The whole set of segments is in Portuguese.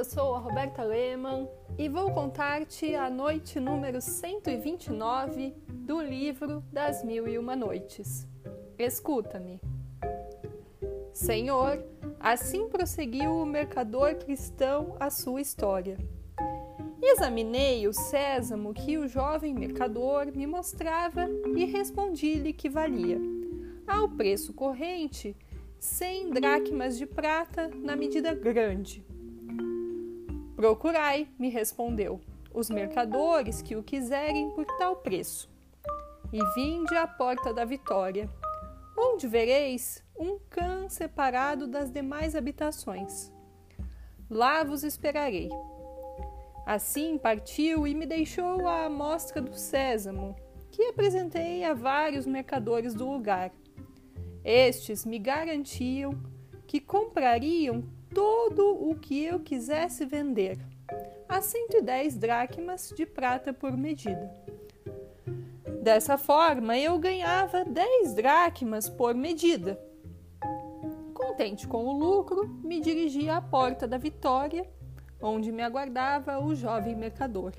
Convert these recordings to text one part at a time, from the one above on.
eu sou a Roberta Lehmann e vou contar-te a noite número 129 do livro das Mil e Uma Noites. Escuta-me. Senhor, assim prosseguiu o mercador cristão a sua história. Examinei o sésamo que o jovem mercador me mostrava e respondi-lhe que valia, ao preço corrente, cem dracmas de prata na medida grande Procurai, me respondeu, os mercadores que o quiserem por tal preço. E vinde à porta da vitória, onde vereis um cã separado das demais habitações. Lá vos esperarei. Assim partiu e me deixou a amostra do sésamo, que apresentei a vários mercadores do lugar. Estes me garantiam que comprariam todo o que eu quisesse vender, a 110 dracmas de prata por medida. Dessa forma, eu ganhava 10 dracmas por medida. Contente com o lucro, me dirigi à porta da Vitória, onde me aguardava o jovem mercador.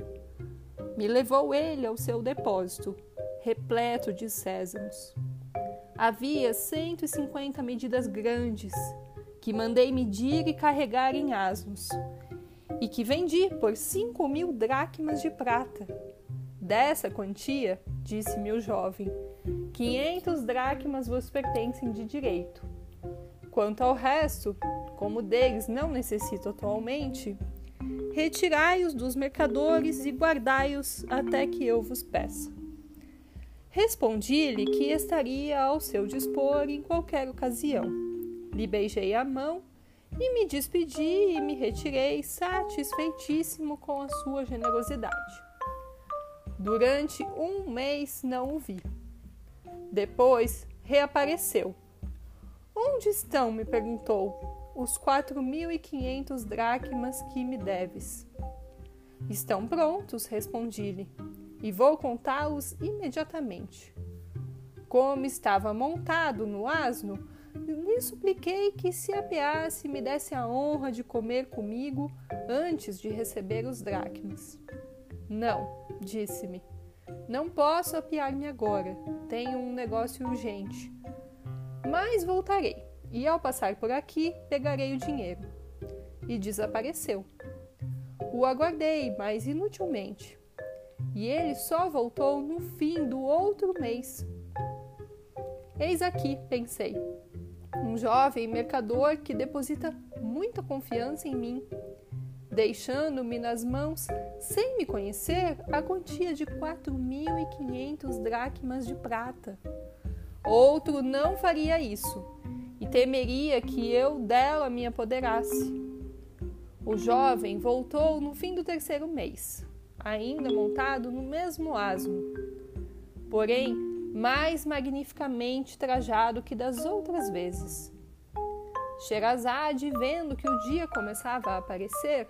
Me levou ele ao seu depósito, repleto de sézamos. Havia 150 medidas grandes, que mandei medir e carregar em asnos, e que vendi por cinco mil dracmas de prata. Dessa quantia, disse-me o jovem, quinhentos dracmas vos pertencem de direito. Quanto ao resto, como deles não necessito atualmente, retirai-os dos mercadores e guardai-os até que eu vos peça. Respondi-lhe que estaria ao seu dispor em qualquer ocasião lhe beijei a mão e me despedi e me retirei satisfeitíssimo com a sua generosidade. Durante um mês não o vi. Depois reapareceu. Onde estão? me perguntou. Os quatro mil e quinhentos dracmas que me deves. Estão prontos, respondi-lhe, e vou contá-los imediatamente. Como estava montado no asno, lhe supliquei que se apeasse e me desse a honra de comer comigo antes de receber os dracmas. Não, disse-me. Não posso apiar-me agora. Tenho um negócio urgente. Mas voltarei, e ao passar por aqui, pegarei o dinheiro. E desapareceu. O aguardei, mas inutilmente. E ele só voltou no fim do outro mês. Eis aqui, pensei, um jovem mercador que deposita muita confiança em mim, deixando-me nas mãos, sem me conhecer, a quantia de 4.500 dracmas de prata. Outro não faria isso e temeria que eu dela me apoderasse. O jovem voltou no fim do terceiro mês, ainda montado no mesmo asno. Porém, mais magnificamente trajado que das outras vezes. Sherazade, vendo que o dia começava a aparecer,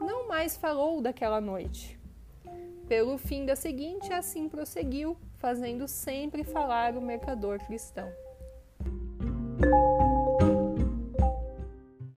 não mais falou daquela noite. Pelo fim da seguinte, assim prosseguiu, fazendo sempre falar o mercador cristão.